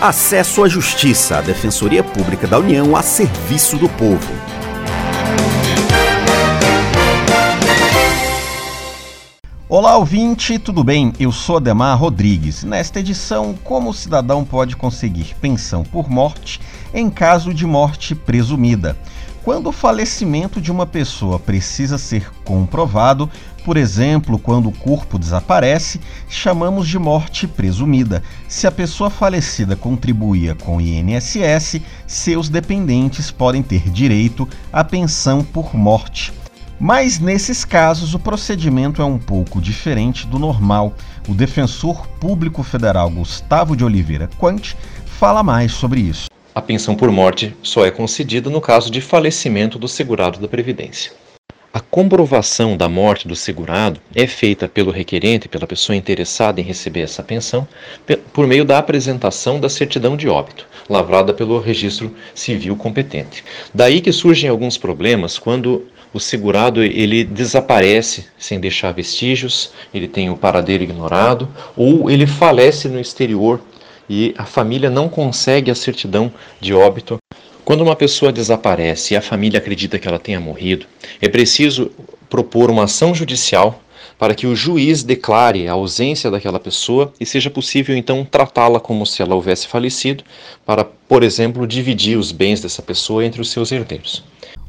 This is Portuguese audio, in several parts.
Acesso à Justiça, a Defensoria Pública da União a serviço do povo. Olá, ouvinte, tudo bem? Eu sou Ademar Rodrigues. Nesta edição, como o cidadão pode conseguir pensão por morte em caso de morte presumida? Quando o falecimento de uma pessoa precisa ser comprovado, por exemplo, quando o corpo desaparece, chamamos de morte presumida. Se a pessoa falecida contribuía com o INSS, seus dependentes podem ter direito à pensão por morte. Mas nesses casos o procedimento é um pouco diferente do normal. O defensor público federal Gustavo de Oliveira Quant fala mais sobre isso. A pensão por morte só é concedida no caso de falecimento do segurado da Previdência. A comprovação da morte do segurado é feita pelo requerente, pela pessoa interessada em receber essa pensão, por meio da apresentação da certidão de óbito, lavrada pelo registro civil competente. Daí que surgem alguns problemas quando o segurado ele desaparece sem deixar vestígios, ele tem o paradeiro ignorado, ou ele falece no exterior e a família não consegue a certidão de óbito. Quando uma pessoa desaparece e a família acredita que ela tenha morrido, é preciso propor uma ação judicial para que o juiz declare a ausência daquela pessoa e seja possível então tratá-la como se ela houvesse falecido, para, por exemplo, dividir os bens dessa pessoa entre os seus herdeiros.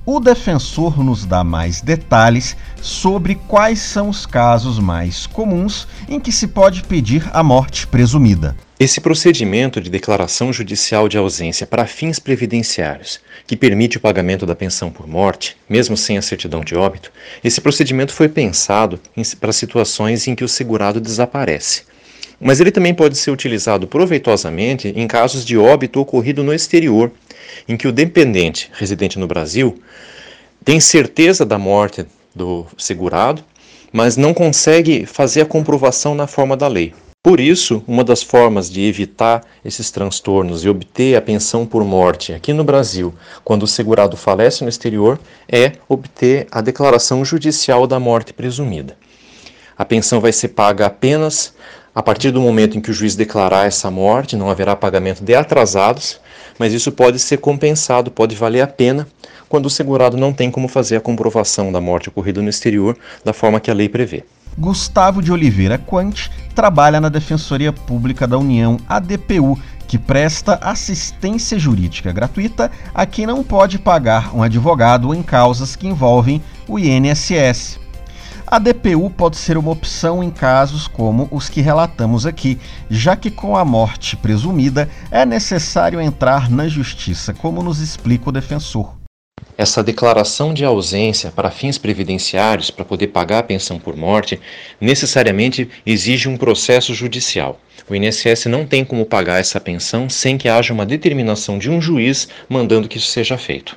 O defensor nos dá mais detalhes sobre quais são os casos mais comuns em que se pode pedir a morte presumida. Esse procedimento de declaração judicial de ausência para fins previdenciários, que permite o pagamento da pensão por morte, mesmo sem a certidão de óbito, esse procedimento foi pensado para situações em que o segurado desaparece. Mas ele também pode ser utilizado proveitosamente em casos de óbito ocorrido no exterior, em que o dependente residente no Brasil tem certeza da morte do segurado, mas não consegue fazer a comprovação na forma da lei. Por isso, uma das formas de evitar esses transtornos e obter a pensão por morte aqui no Brasil, quando o segurado falece no exterior, é obter a declaração judicial da morte presumida. A pensão vai ser paga apenas a partir do momento em que o juiz declarar essa morte, não haverá pagamento de atrasados, mas isso pode ser compensado, pode valer a pena quando o segurado não tem como fazer a comprovação da morte ocorrida no exterior da forma que a lei prevê. Gustavo de Oliveira Quant trabalha na Defensoria Pública da União, ADPU, que presta assistência jurídica gratuita a quem não pode pagar um advogado em causas que envolvem o INSS. A DPU pode ser uma opção em casos como os que relatamos aqui, já que com a morte presumida é necessário entrar na justiça, como nos explica o defensor. Essa declaração de ausência para fins previdenciários para poder pagar a pensão por morte necessariamente exige um processo judicial. O INSS não tem como pagar essa pensão sem que haja uma determinação de um juiz mandando que isso seja feito.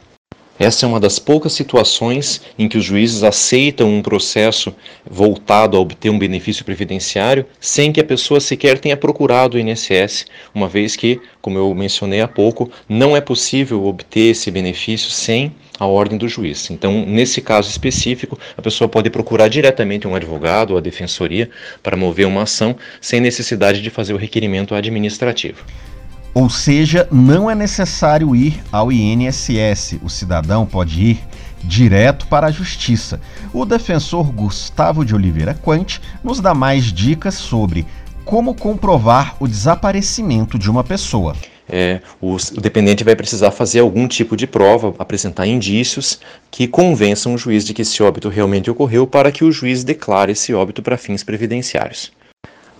Essa é uma das poucas situações em que os juízes aceitam um processo voltado a obter um benefício previdenciário sem que a pessoa sequer tenha procurado o INSS, uma vez que, como eu mencionei há pouco, não é possível obter esse benefício sem a ordem do juiz. Então, nesse caso específico, a pessoa pode procurar diretamente um advogado ou a defensoria para mover uma ação sem necessidade de fazer o requerimento administrativo. Ou seja, não é necessário ir ao INSS, o cidadão pode ir direto para a justiça. O defensor Gustavo de Oliveira Quant nos dá mais dicas sobre como comprovar o desaparecimento de uma pessoa. É, o, o dependente vai precisar fazer algum tipo de prova, apresentar indícios que convençam o juiz de que esse óbito realmente ocorreu para que o juiz declare esse óbito para fins previdenciários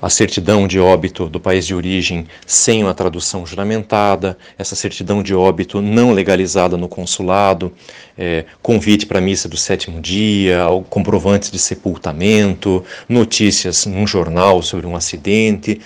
a certidão de óbito do país de origem sem uma tradução juramentada, essa certidão de óbito não legalizada no consulado, é, convite para a missa do sétimo dia, comprovantes de sepultamento, notícias num jornal sobre um acidente.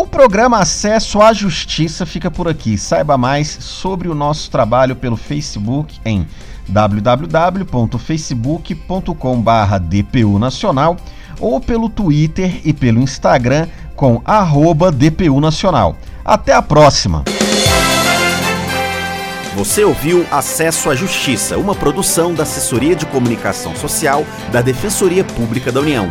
O programa Acesso à Justiça fica por aqui. Saiba mais sobre o nosso trabalho pelo Facebook em www.facebook.com/dpu nacional ou pelo Twitter e pelo Instagram com arroba DPU Nacional. Até a próxima! Você ouviu Acesso à Justiça, uma produção da Assessoria de Comunicação Social da Defensoria Pública da União.